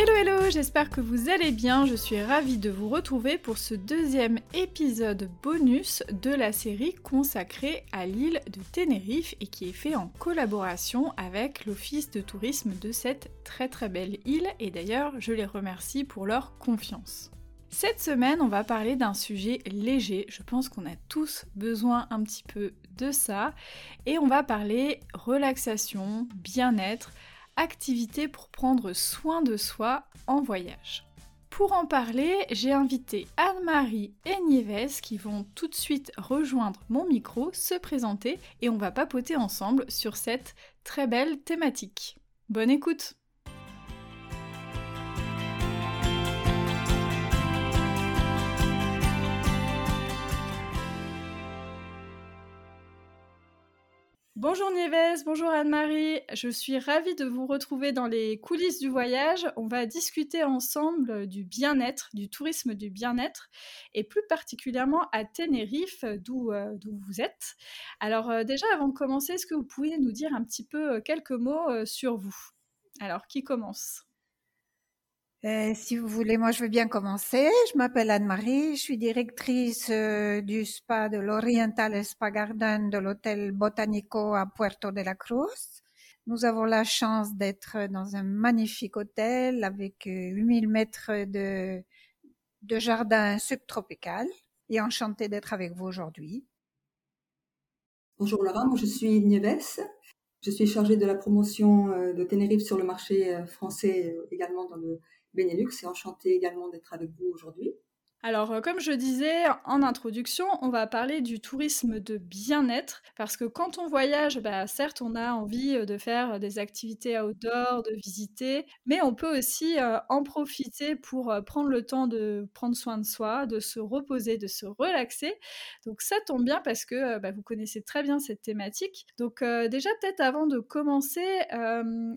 Hello hello, j'espère que vous allez bien. Je suis ravie de vous retrouver pour ce deuxième épisode bonus de la série consacrée à l'île de Tenerife et qui est fait en collaboration avec l'office de tourisme de cette très très belle île et d'ailleurs je les remercie pour leur confiance. Cette semaine, on va parler d'un sujet léger. Je pense qu'on a tous besoin un petit peu de ça. Et on va parler relaxation, bien-être, activités pour prendre soin de soi en voyage. Pour en parler, j'ai invité Anne-Marie et Nieves qui vont tout de suite rejoindre mon micro, se présenter et on va papoter ensemble sur cette très belle thématique. Bonne écoute Bonjour Nieves, bonjour Anne-Marie, je suis ravie de vous retrouver dans les coulisses du voyage. On va discuter ensemble du bien-être, du tourisme du bien-être, et plus particulièrement à Tenerife, d'où euh, vous êtes. Alors euh, déjà, avant de commencer, est-ce que vous pouvez nous dire un petit peu euh, quelques mots sur vous? Alors, qui commence? Euh, si vous voulez, moi je veux bien commencer. Je m'appelle Anne-Marie, je suis directrice euh, du spa de l'Oriental Spa Garden de l'hôtel Botanico à Puerto de la Cruz. Nous avons la chance d'être dans un magnifique hôtel avec 8000 euh, mètres de, de jardin subtropical et enchantée d'être avec vous aujourd'hui. Bonjour Laura, moi je suis Nieves. Je suis chargée de la promotion de Tenerife sur le marché français également dans le Benelux et enchanté également d'être avec vous aujourd'hui. Alors, euh, comme je disais en introduction, on va parler du tourisme de bien-être, parce que quand on voyage, bah, certes, on a envie euh, de faire des activités outdoor, de visiter, mais on peut aussi euh, en profiter pour prendre le temps de prendre soin de soi, de se reposer, de se relaxer. Donc ça tombe bien parce que bah, vous connaissez très bien cette thématique. Donc déjà, peut-être avant de commencer,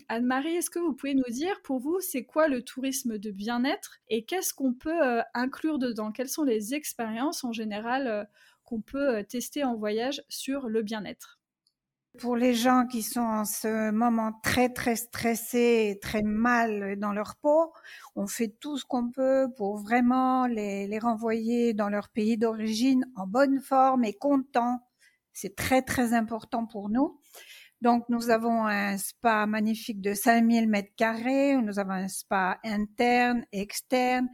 Anne-Marie, est-ce que vous pouvez nous dire pour vous, c'est quoi le tourisme de bien-être et qu'est-ce qu'on peut inclure de dans Quelles sont les expériences en général euh, qu'on peut euh, tester en voyage sur le bien-être? Pour les gens qui sont en ce moment très très stressés, très mal dans leur peau, on fait tout ce qu'on peut pour vraiment les, les renvoyer dans leur pays d'origine en bonne forme et contents. C'est très très important pour nous. Donc nous avons un spa magnifique de 5000 mètres carrés, nous avons un spa interne, externe,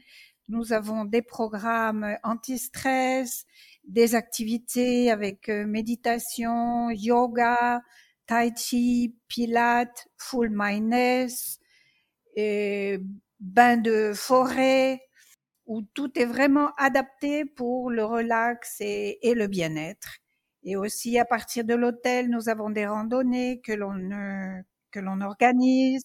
nous avons des programmes anti-stress, des activités avec euh, méditation, yoga, tai chi, pilates, full mindness, et bain de forêt, où tout est vraiment adapté pour le relax et, et le bien-être. Et aussi à partir de l'hôtel, nous avons des randonnées que l'on euh, que l'on organise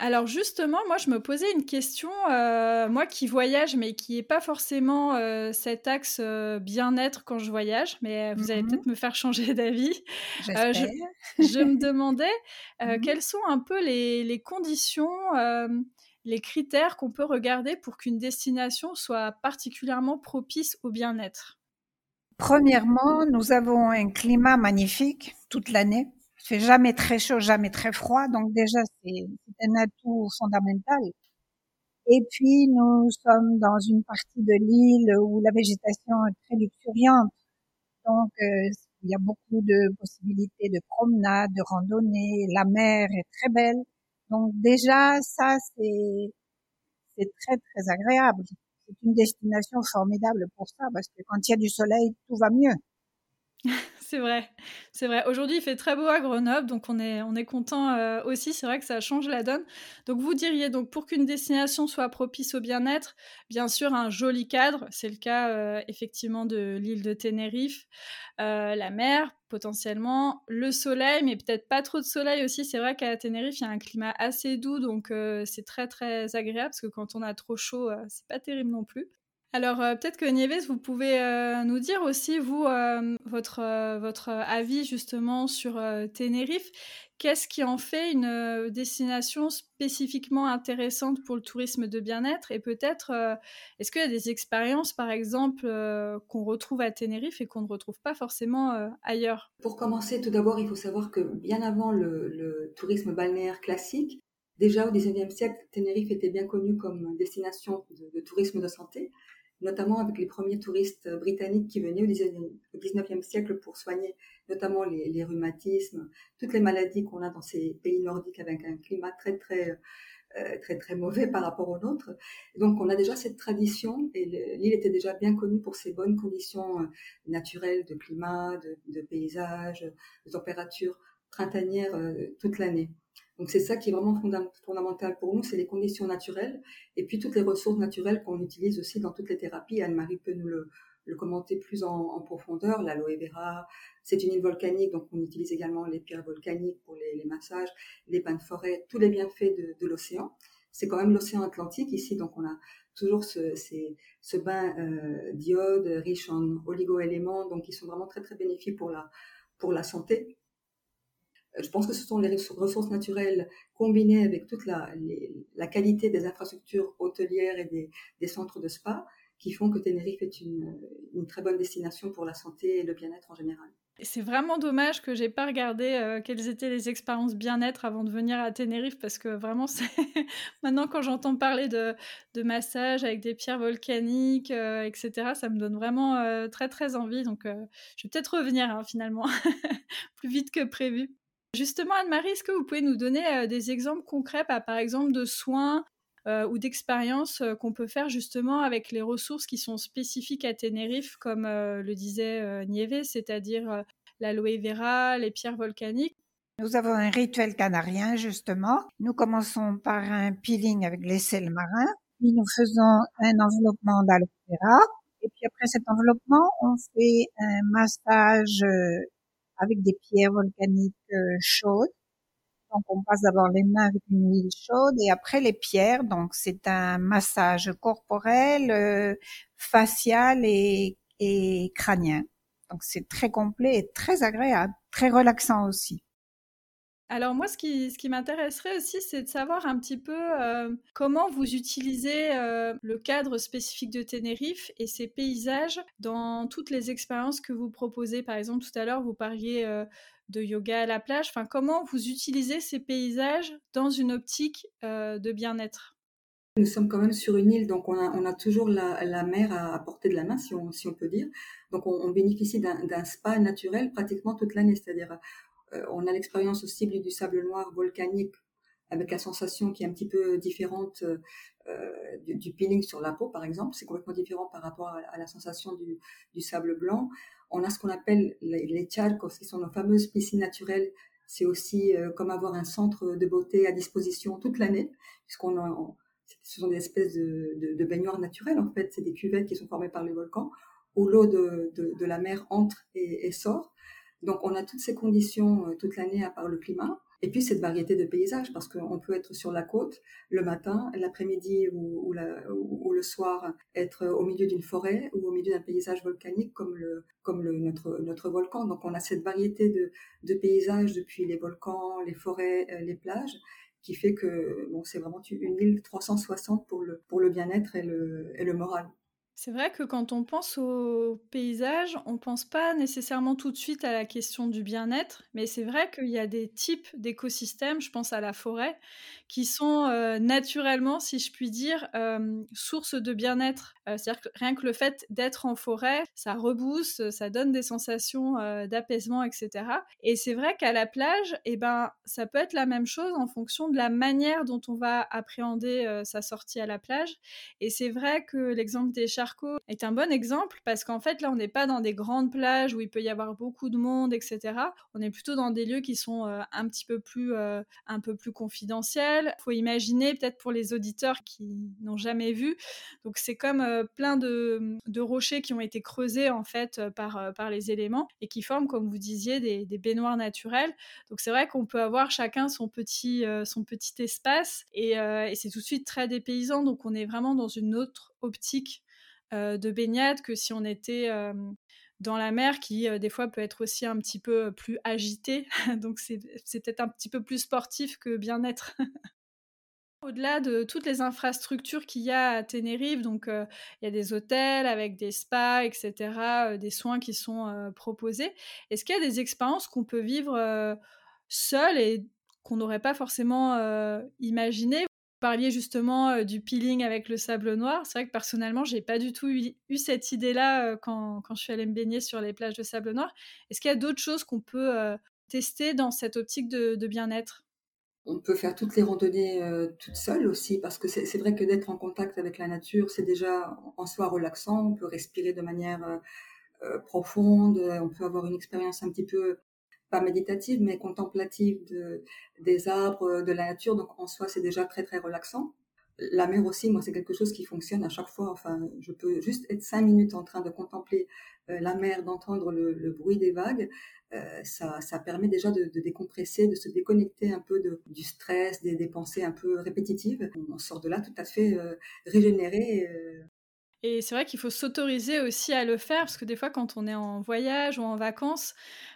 alors justement, moi je me posais une question, euh, moi qui voyage mais qui n'est pas forcément euh, cet axe euh, bien-être quand je voyage, mais vous allez mmh peut-être me faire changer d'avis. Je, je, me demandais mmh quelles sont un peu les, les conditions, les critères qu'on peut regarder pour qu'une destination soit particulièrement propice au bien-être? Premièrement, nous avons un climat magnifique toute l'année. Il fait jamais très chaud, jamais très froid, donc déjà c'est un atout fondamental. Et puis nous sommes dans une partie de l'île où la végétation est très luxuriante, donc euh, il y a beaucoup de possibilités de promenade, de randonnée, la mer est très belle, donc déjà ça c'est très très agréable. C'est une destination formidable pour ça parce que quand il y a du soleil, tout va mieux. c'est vrai, c'est vrai. Aujourd'hui, il fait très beau à Grenoble, donc on est, on est content euh, aussi. C'est vrai que ça change la donne. Donc vous diriez donc pour qu'une destination soit propice au bien-être, bien sûr un joli cadre. C'est le cas euh, effectivement de l'île de Tenerife, euh, la mer potentiellement, le soleil, mais peut-être pas trop de soleil aussi. C'est vrai qu'à Tenerife, il y a un climat assez doux, donc c'est très très agréable parce que quand on a trop chaud, c'est pas terrible non plus. Alors euh, peut-être que Nieves, vous pouvez euh, nous dire aussi, vous, euh, votre, votre avis justement sur Tenerife. Qu'est-ce qui en fait une destination spécifiquement intéressante pour le tourisme de bien-être? Et peut-être, est-ce qu'il y a des expériences, par exemple, qu'on retrouve à Tenerife et qu'on ne retrouve pas forcément ailleurs? Pour commencer, tout d'abord, il faut savoir que bien avant le, tourisme balnéaire classique, déjà au XIXe siècle, Tenerife était bien connue comme destination de tourisme de santé notamment avec les premiers touristes britanniques qui venaient au 19e siècle pour soigner notamment les, rhumatismes, toutes les maladies qu'on a dans ces pays nordiques avec un climat très très euh, très très mauvais par rapport au nôtre. Donc on a déjà cette tradition et l'île était déjà bien connue pour ses bonnes conditions euh, naturelles de climat, de paysage, de température printanière euh, toute l'année. Donc c'est ça qui est vraiment fondamental pour nous, c'est les conditions naturelles et puis toutes les ressources naturelles qu'on utilise aussi dans toutes les thérapies. Anne-Marie peut nous le, commenter plus en, profondeur. L'aloe vera, c'est une île volcanique, donc on utilise également les pierres volcaniques pour les, massages, les bains de forêt, tous les bienfaits de, l'océan. C'est quand même l'océan Atlantique ici, donc on a toujours ce, ce bain euh, d'iode riche en oligo-éléments, donc qui sont vraiment très très bénéfiques pour la, pour la santé. Je pense que ce sont les ressources naturelles combinées avec toute la, qualité des infrastructures hôtelières et des, centres de spa qui font que Tenerife est une, très bonne destination pour la santé et le bien-être en général. C'est vraiment dommage que j'ai pas regardé euh, quelles étaient les expériences bien-être avant de venir à Tenerife parce que vraiment maintenant quand j'entends parler de, de massage avec des pierres volcaniques euh, etc ça me donne vraiment euh, très très envie donc je vais peut-être revenir hein, finalement plus vite que prévu. Justement, Anne-Marie, est-ce que vous pouvez nous donner euh, des exemples concrets, bah, par exemple, de soins euh, ou d'expériences euh, qu'on peut faire justement avec les ressources qui sont spécifiques à Tenerife, comme le disait Nieve, c'est-à-dire l'aloe vera, les pierres volcaniques? Nous avons un rituel canarien, justement. Nous commençons par un peeling avec les sels marins, puis nous faisons un enveloppement d'aloe vera, et puis après cet enveloppement, on fait un massage avec des pierres volcaniques euh, chaudes. Donc on passe d'abord les mains avec une huile chaude et après les pierres. Donc c'est un massage corporel, euh, facial et, et crânien. Donc c'est très complet et très agréable, très relaxant aussi. Alors moi, ce qui, m'intéresserait aussi, c'est de savoir un petit peu euh, comment vous utilisez euh, le cadre spécifique de Tenerife et ses paysages dans toutes les expériences que vous proposez. Par exemple, tout à l'heure, vous parliez euh, de yoga à la plage. Enfin, comment vous utilisez ces paysages dans une optique de bien-être? Nous sommes quand même sur une île, donc on a, toujours la, mer à, portée de la main, si on, peut dire. Donc on, on bénéficie d'un spa naturel pratiquement toute l'année, c'est-à-dire on a l'expérience aussi du sable noir volcanique avec la sensation qui est un petit peu différente euh, du, peeling sur la peau, par exemple. C'est complètement différent par rapport à, la sensation du, sable blanc. On a ce qu'on appelle les, charcos, qui sont nos fameuses piscines naturelles. C'est aussi euh, comme avoir un centre de beauté à disposition toute l'année, puisqu'on ce sont des espèces de, baignoires naturelles, en fait. C'est des cuvettes qui sont formées par les volcans, où l'eau de, la mer entre et sort. Donc on a toutes ces conditions euh, toute l'année à part le climat. Et puis cette variété de paysages, parce qu'on peut être sur la côte le matin, l'après-midi ou, le soir, être au milieu d'une forêt ou au milieu d'un paysage volcanique comme, le, comme le, notre, notre volcan. Donc on a cette variété de, de paysages depuis les volcans, les forêts, euh, les plages, qui fait que bon, c'est vraiment une île 360 pour le, pour le bien-être et le, et le moral. C'est vrai que quand on pense au paysage, on ne pense pas nécessairement tout de suite à la question du bien-être, mais c'est vrai qu'il y a des types d'écosystèmes, je pense à la forêt, qui sont euh, naturellement, si je puis dire, euh, source de bien-être. Euh, c'est-à-dire que rien que le fait d'être en forêt, ça rebooste, ça donne des sensations d'apaisement, etc. Et c'est vrai qu'à la plage, eh ben, ça peut être la même chose en fonction de la manière dont on va appréhender sa sortie à la plage. Et c'est vrai que l'exemple des chars Est un bon exemple parce qu'en fait, là, on n'est pas dans des grandes plages où il peut y avoir beaucoup de monde, etc. On est plutôt dans des lieux qui sont un petit peu plus, un peu plus confidentiels. Faut imaginer, peut-être pour les auditeurs qui n'ont jamais vu, donc c'est comme plein de, de, rochers qui ont été creusés en fait par, par les éléments et qui forment, comme vous disiez, des, des baignoires naturelles. Donc c'est vrai qu'on peut avoir chacun son petit, son petit espace et c'est tout de suite très dépaysant. Donc on est vraiment dans une autre optique de baignade que si on était dans la mer qui des fois peut être aussi un petit peu plus agitée. Donc c'est peut-être un petit peu plus sportif que bien-être. Au-delà de toutes les infrastructures qu'il y a à Tenerife, donc il y a des hôtels avec des spas, etc., des soins qui sont proposés. Est-ce qu'il y a des expériences qu'on peut vivre seul et qu'on n'aurait pas forcément imaginé parliez justement du peeling avec le sable noir. C'est vrai que personnellement, j'ai pas du tout eu, cette idée-là quand, quand, je suis allée me baigner sur les plages de sable noir. Est-ce qu'il y a d'autres choses qu'on peut tester dans cette optique de, bien-être? On peut faire toutes les randonnées toutes seules aussi, parce que c'est vrai que d'être en contact avec la nature, c'est déjà en soi relaxant. On peut respirer de manière profonde, on peut avoir une expérience un petit peu pas méditative, mais contemplative de, des arbres, de la nature. Donc en soi, c'est déjà très très relaxant. La mer aussi, moi, c'est quelque chose qui fonctionne à chaque fois. Enfin, je peux juste être cinq minutes en train de contempler euh, la mer, d'entendre le, bruit des vagues. Euh, ça, ça, permet déjà de, décompresser, de se déconnecter un peu de, du stress, des, pensées un peu répétitives. On sort de là tout à fait euh, régénéré, et c'est vrai qu'il faut s'autoriser aussi à le faire, parce que des fois, quand on est en voyage ou en vacances,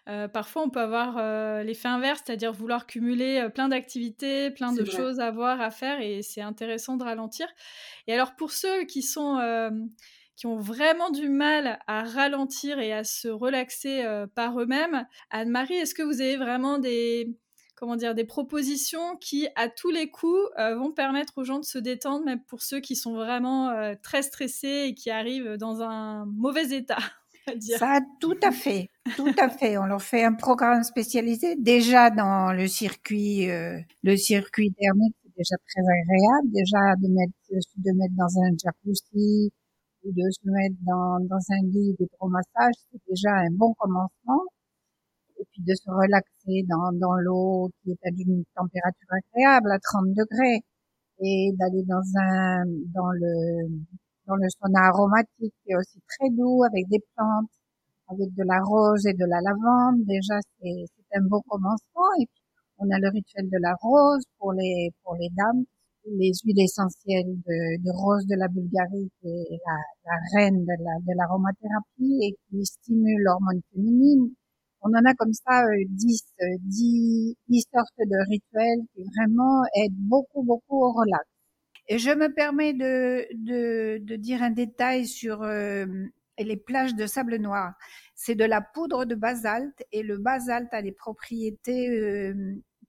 euh, parfois on peut avoir euh, l'effet inverse, c'est-à-dire vouloir cumuler euh, plein d'activités, plein de choses à voir, à faire, et c'est intéressant de ralentir. Et alors pour ceux qui sont qui ont vraiment du mal à ralentir et à se relaxer par eux-mêmes, Anne-Marie, est-ce que vous avez vraiment des, comment dire, des propositions qui, à tous les coups, euh, vont permettre aux gens de se détendre, même pour ceux qui sont vraiment euh, très stressés et qui arrivent dans un mauvais état. Ça, tout à fait, tout à fait. On leur fait un programme spécialisé déjà dans le circuit, euh, le circuit thermique, c'est déjà très agréable. Déjà de mettre, de mettre dans un jacuzzi ou de se mettre dans, dans un lit d'hydromassage, c'est déjà un bon commencement et puis de se relaxer dans, dans l'eau qui est à une température agréable à 30 degrés et d'aller dans un dans le dans le sauna aromatique qui est aussi très doux avec des plantes avec de la rose et de la lavande. Déjà c'est un beau commencement. Et puis on a le rituel de la rose pour les pour les dames. Les huiles essentielles de, de rose de la Bulgarie qui est la, la reine de la de l'aromathérapie et qui stimule l'hormone féminine on en a comme ça 10, euh, 10, euh, sortes de rituels qui vraiment aident beaucoup, beaucoup au relax. Et je me permets de, de, de dire un détail sur euh, les plages de sable noir. C'est de la poudre de basalte et le basalte a des propriétés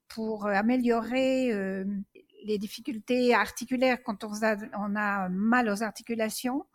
pour améliorer les difficultés articulaires quand on a, on a mal aux articulations.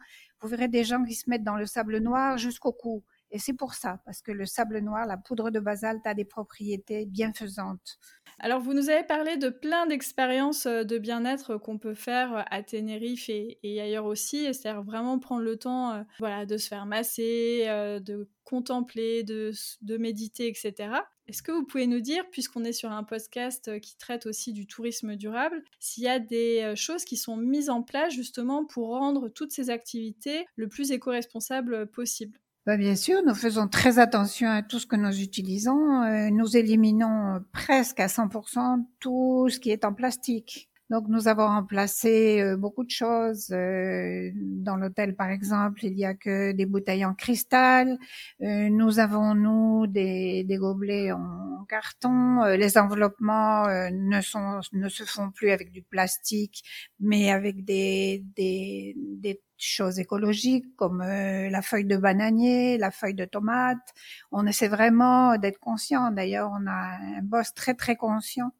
Vous verrez des gens qui se mettent dans le sable noir jusqu'au cou. Et c'est pour ça, parce que le sable noir, la poudre de basalte a des propriétés bienfaisantes. Alors, vous nous avez parlé de plein d'expériences euh, de bien-être qu'on peut faire euh, à Tenerife et, ailleurs aussi, c'est-à-dire vraiment prendre le temps euh, voilà, de se faire masser, de contempler, de, de méditer, etc. Est-ce que vous pouvez nous dire, puisqu'on est sur un podcast qui traite aussi du tourisme durable, s'il y a des choses qui sont mises en place justement pour rendre toutes ces activités le plus éco-responsable possible? Bah, bien sûr, nous faisons très attention à tout ce que nous utilisons. Euh, nous éliminons presque à 100% tout ce qui est en plastique. Donc nous avons remplacé euh, beaucoup de choses. Euh, dans l'hôtel, par exemple, il y a que des bouteilles en cristal. nous avons nous des, des gobelets en carton. les enveloppements ne sont ne se font plus avec du plastique, mais avec des des, des choses écologiques comme euh, la feuille de bananier, la feuille de tomate. On essaie vraiment d'être conscient. D'ailleurs, on a un boss très très conscient.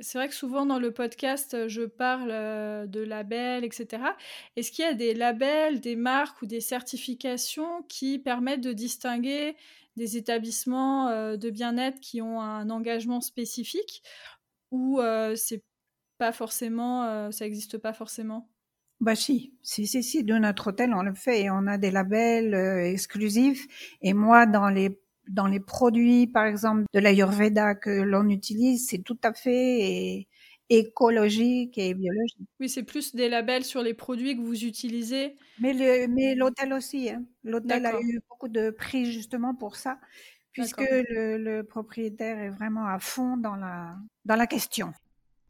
C'est vrai que souvent dans le podcast, je parle euh, de labels, etc. Est-ce qu'il y a des labels, des marques ou des certifications qui permettent de distinguer des établissements euh, de bien-être qui ont un engagement spécifique ou c'est pas forcément, ça n'existe pas forcément? Bah si, si, si, si, de notre hôtel, on le fait et on a des labels exclusifs. Et moi, dans les dans les produits, par exemple, de l'Ayurveda que l'on utilise, c'est tout à fait écologique et biologique. Oui, c'est plus des labels sur les produits que vous utilisez. Mais le, mais l'hôtel aussi. Hein. L'hôtel a eu beaucoup de prix justement pour ça, puisque le, le, propriétaire est vraiment à fond dans la, dans la question.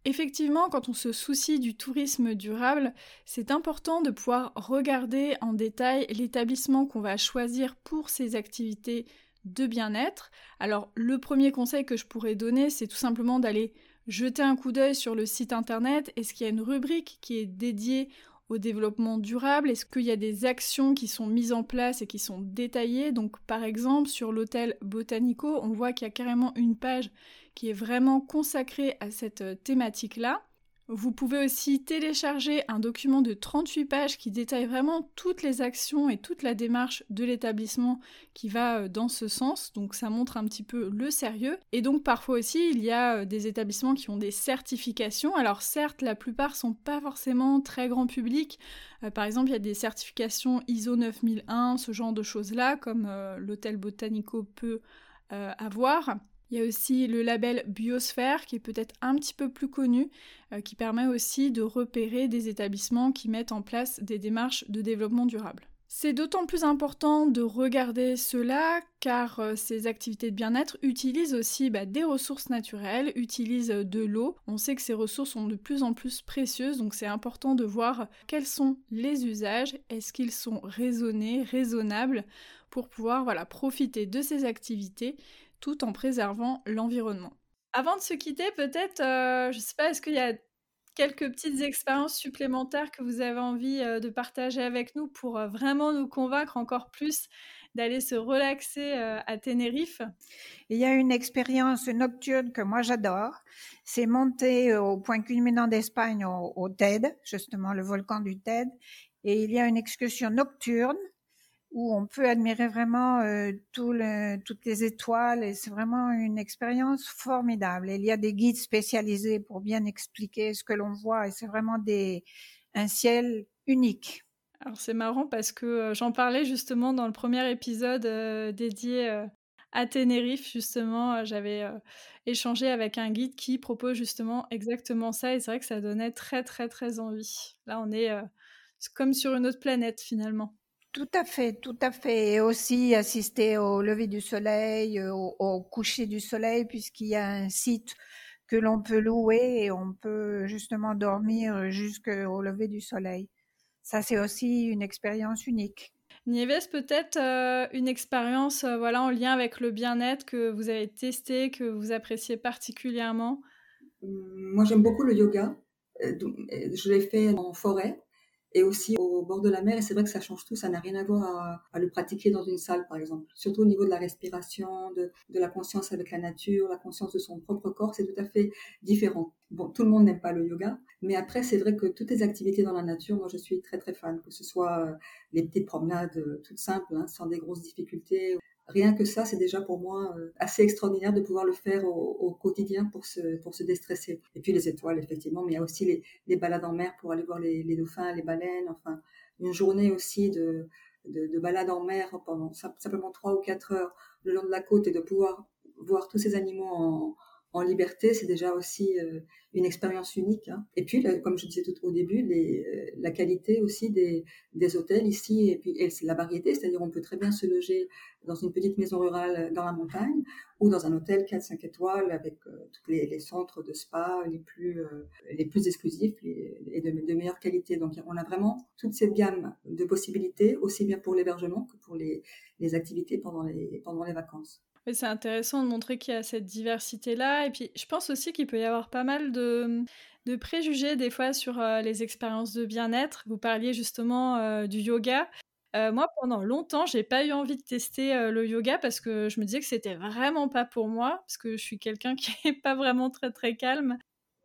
Effectivement, quand on se soucie du tourisme durable, c'est important de pouvoir regarder en détail l'établissement qu'on va choisir pour ces activités de bien-être. Alors le premier conseil que je pourrais donner, c'est tout simplement d'aller jeter un coup d'œil sur le site internet. Est-ce qu'il y a une rubrique qui est dédiée au développement durable? Est-ce qu'il y a des actions qui sont mises en place et qui sont détaillées? Donc par exemple sur l'hôtel Botanico, on voit qu'il y a carrément une page qui est vraiment consacrée à cette thématique-là. Vous pouvez aussi télécharger un document de 38 pages qui détaille vraiment toutes les actions et toute la démarche de l'établissement qui va euh, dans ce sens. Donc ça montre un petit peu le sérieux. Et donc parfois aussi, il y a euh, des établissements qui ont des certifications. Alors certes, la plupart sont pas forcément très grand public. Euh, par exemple, il y a des certifications ISO 9001, ce genre de choses-là, comme l'hôtel Botanico peut avoir. Il y a aussi le label Biosphère qui est peut-être un petit peu plus connu, euh, qui permet aussi de repérer des établissements qui mettent en place des démarches de développement durable. C'est d'autant plus important de regarder cela car euh, ces activités de bien-être utilisent aussi bah, des ressources naturelles, utilisent euh, de l'eau. On sait que ces ressources sont de plus en plus précieuses, donc c'est important de voir quels sont les usages, est-ce qu'ils sont raisonnés, raisonnables pour pouvoir voilà, profiter de ces activités tout en préservant l'environnement. Avant de se quitter, peut-être, euh, je ne sais pas, est-ce qu'il y a quelques petites expériences supplémentaires que vous avez envie euh, de partager avec nous pour euh, vraiment nous convaincre encore plus d'aller se relaxer à Tenerife? Il y a une expérience nocturne que moi j'adore. C'est monter au point culminant d'Espagne, au, au TED, justement le volcan du TED. Et il y a une excursion nocturne où on peut admirer vraiment euh, toutes les étoiles et c'est vraiment une expérience formidable. il y a des guides spécialisés pour bien expliquer ce que l'on voit et c'est vraiment un ciel unique. Alors c'est marrant parce que euh, j'en parlais justement dans le premier épisode euh, dédié à Tenerife justement. J'avais échangé avec un guide qui propose justement exactement ça et c'est vrai que ça donnait très très très envie. Là on est comme sur une autre planète finalement. Tout à fait, tout à fait. Et aussi assister au lever du soleil, euh, au, coucher du soleil, puisqu'il y a un site que l'on peut louer et on peut justement dormir jusqu'au lever du soleil. Ça, c'est aussi une expérience unique. Nieves, peut-être euh, une expérience euh, voilà, en lien avec le bien-être que vous avez testé, que vous appréciez particulièrement? Moi, j'aime beaucoup le yoga. Je l'ai fait en forêt et aussi au bord de la mer. Et c'est vrai que ça change tout. Ça n'a rien à voir à, le pratiquer dans une salle, par exemple. Surtout au niveau de la respiration, de, de la conscience avec la nature, la conscience de son propre corps, c'est tout à fait différent. Bon, tout le monde n'aime pas le yoga, mais après, c'est vrai que toutes les activités dans la nature, moi, je suis très très fan. Que ce soit euh, les petites promenades euh, toutes simples, hein, sans des grosses difficultés, rien que ça, c'est déjà pour moi euh, assez extraordinaire de pouvoir le faire au, quotidien pour se, pour se déstresser. Et puis les étoiles, effectivement, mais il y a aussi les, les balades en mer pour aller voir les, les, dauphins, les baleines, enfin, une journée aussi de, de, de balade en mer pendant simplement trois ou quatre heures le long de la côte et de pouvoir voir tous ces animaux en, en liberté, c'est déjà aussi euh, une expérience unique. Hein. Et puis, comme je disais tout au début, euh, la qualité aussi des, hôtels ici, et puis et la variété, c'est-à-dire on peut très bien se loger dans une petite maison rurale dans la montagne ou dans un hôtel 4-5 étoiles avec euh, tous les, centres de spa les plus, les plus exclusifs et de, meilleure qualité. Donc, on a vraiment toute cette gamme de possibilités, aussi bien pour l'hébergement que pour les, activités pendant les vacances c'est intéressant de montrer qu'il y a cette diversité-là. Et puis, je pense aussi qu'il peut y avoir pas mal de, préjugés des fois sur euh, les expériences de bien-être. Vous parliez justement euh, du yoga. Euh, moi, pendant longtemps, j'ai pas eu envie de tester le yoga parce que je me disais que c'était vraiment pas pour moi, parce que je suis quelqu'un qui est pas vraiment très très calme.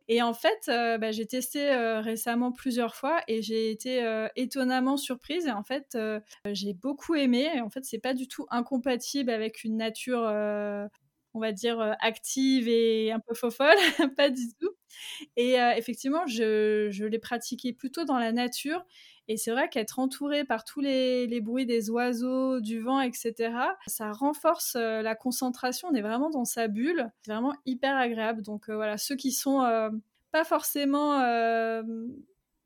Et en fait, euh, bah, j'ai testé euh, récemment plusieurs fois et j'ai été euh, étonnamment surprise. Et en fait, j'ai beaucoup aimé. Et en fait, c'est pas du tout incompatible avec une nature on va dire, active et un peu fofolle, pas du tout. Et effectivement, je, je l'ai pratiqué plutôt dans la nature. Et c'est vrai qu'être entouré par tous les, bruits des oiseaux, du vent, etc., ça renforce la concentration. On est vraiment dans sa bulle. C'est vraiment hyper agréable. Donc voilà, ceux qui sont pas forcément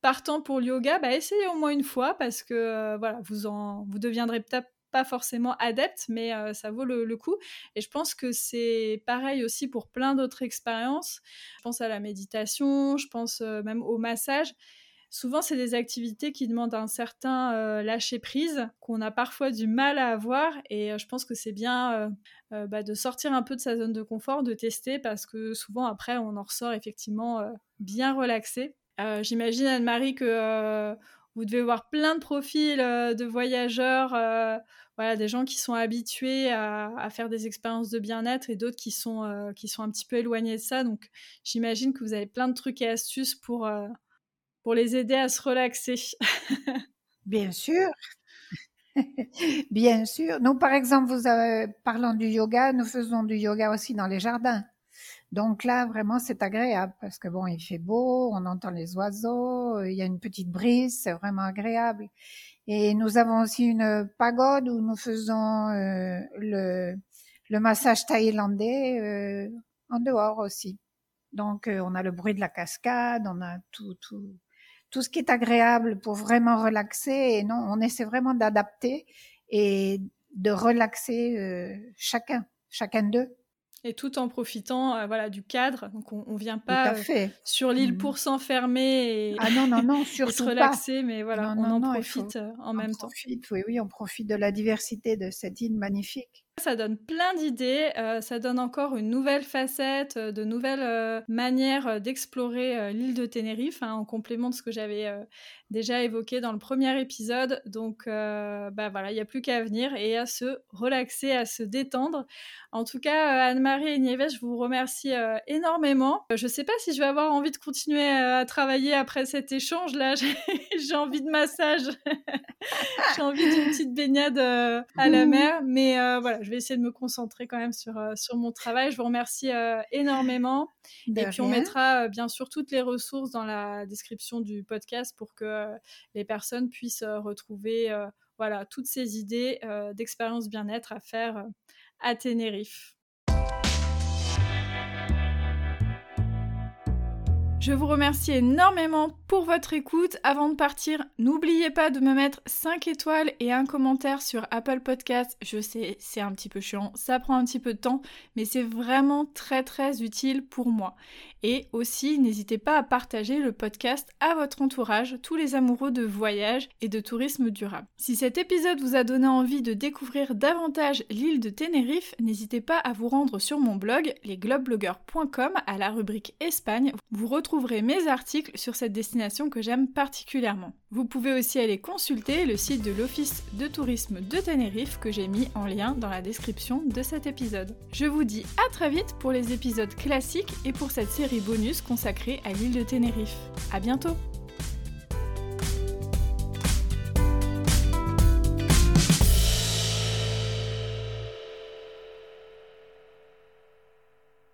partant pour le yoga, bah, essayez au moins une fois parce que voilà, vous en vous deviendrez peut-être pas forcément adepte, mais ça vaut le, coup. Et je pense que c'est pareil aussi pour plein d'autres expériences. Je pense à la méditation, je pense même au massage. Souvent, c'est des activités qui demandent un certain lâcher prise qu'on a parfois du mal à avoir. Et je pense que c'est bien bah, de sortir un peu de sa zone de confort, de tester, parce que souvent après, on en ressort effectivement bien relaxé. J'imagine Anne-Marie que vous devez voir plein de profils euh, de voyageurs, euh, voilà, des gens qui sont habitués à, faire des expériences de bien-être et d'autres qui sont euh, qui sont un petit peu éloignés de ça. Donc, j'imagine que vous avez plein de trucs et astuces pour pour les aider à se relaxer. Bien sûr. Bien sûr. Nous, par exemple, vous parlant du yoga, nous faisons du yoga aussi dans les jardins. Donc là, vraiment, c'est agréable parce que bon, il fait beau, on entend les oiseaux, il y a une petite brise, c'est vraiment agréable. Et nous avons aussi une pagode où nous faisons euh, le, le massage thaïlandais euh, en dehors aussi. Donc, euh, on a le bruit de la cascade, on a tout, tout, tout ce qui est agréable pour vraiment relaxer. Et non, on essaie vraiment d'adapter et de relaxer chacun, chacun d'eux. Et tout en profitant euh, voilà, du cadre. Donc, on ne vient pas euh, sur l'île mmh. pour s'enfermer et, ah non, non, non, se relaxer, mais voilà, on en profite euh, en même temps. Oui, oui, on profite de la diversité de cette île magnifique. Ça donne plein d'idées, euh, ça donne encore une nouvelle facette, euh, de nouvelles euh, manières d'explorer l'île de Tenerife, hein, en complément de ce que j'avais déjà évoqué dans le premier épisode. Donc, bah voilà, il n'y a plus qu'à venir et à se relaxer, à se détendre. En tout cas, Anne-Marie et Nieves, je vous remercie énormément. Je ne sais pas si je vais avoir envie de continuer à travailler après cet échange là. J'ai envie de massage, j'ai envie d'une petite baignade à la mer, mais voilà je vais essayer de me concentrer quand même sur, euh, sur mon travail. Je vous remercie euh, énormément. et puis, on mettra euh, bien sûr toutes les ressources dans la description du podcast pour que les personnes puissent retrouver voilà, toutes ces idées d'expérience bien-être à faire à Tenerife. Je vous remercie énormément pour votre écoute. Avant de partir, n'oubliez pas de me mettre 5 étoiles et un commentaire sur Apple Podcast. Je sais, c'est un petit peu chiant, ça prend un petit peu de temps, mais c'est vraiment très très utile pour moi. Et aussi, n'hésitez pas à partager le podcast à votre entourage, tous les amoureux de voyage et de tourisme durable. Si cet épisode vous a donné envie de découvrir davantage l'île de Tenerife, n'hésitez pas à vous rendre sur mon blog lesglobebloggers.com à la rubrique Espagne. Vous mes articles sur cette destination que j'aime particulièrement. Vous pouvez aussi aller consulter le site de l'Office de tourisme de Tenerife que j'ai mis en lien dans la description de cet épisode. Je vous dis à très vite pour les épisodes classiques et pour cette série bonus consacrée à l'île de Tenerife. À bientôt!